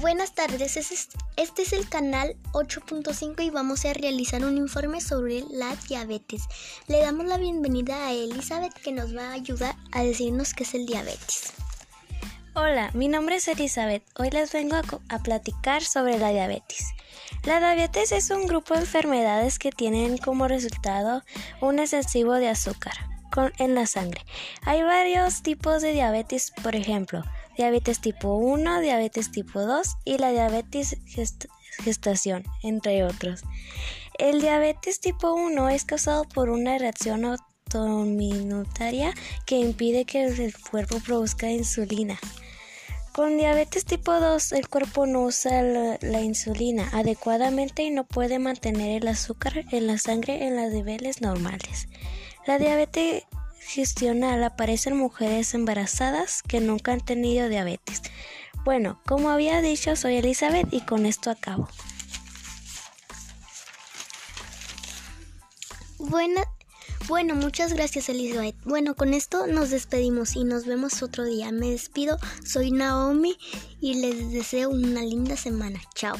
Buenas tardes, este es el canal 8.5 y vamos a realizar un informe sobre la diabetes. Le damos la bienvenida a Elizabeth que nos va a ayudar a decirnos qué es el diabetes. Hola, mi nombre es Elizabeth. Hoy les vengo a, platicar sobre la diabetes. La diabetes es un grupo de enfermedades que tienen como resultado un excesivo de azúcar en la sangre. Hay varios tipos de diabetes, por ejemplo, diabetes tipo 1, diabetes tipo 2 y la diabetes gestación, entre otros. El diabetes tipo 1 es causado por una reacción autoinmunitaria que impide que el cuerpo produzca insulina. Con diabetes tipo 2 el cuerpo no usa la, insulina adecuadamente y no puede mantener el azúcar en la sangre en los niveles normales. La diabetes gestional aparece en mujeres embarazadas que nunca han tenido diabetes. Bueno, como había dicho, soy Elizabeth y con esto acabo. Bueno, bueno, muchas gracias Elizabeth. Bueno, con esto nos despedimos y nos vemos otro día. Me despido, soy Naomi y les deseo una linda semana. Chao.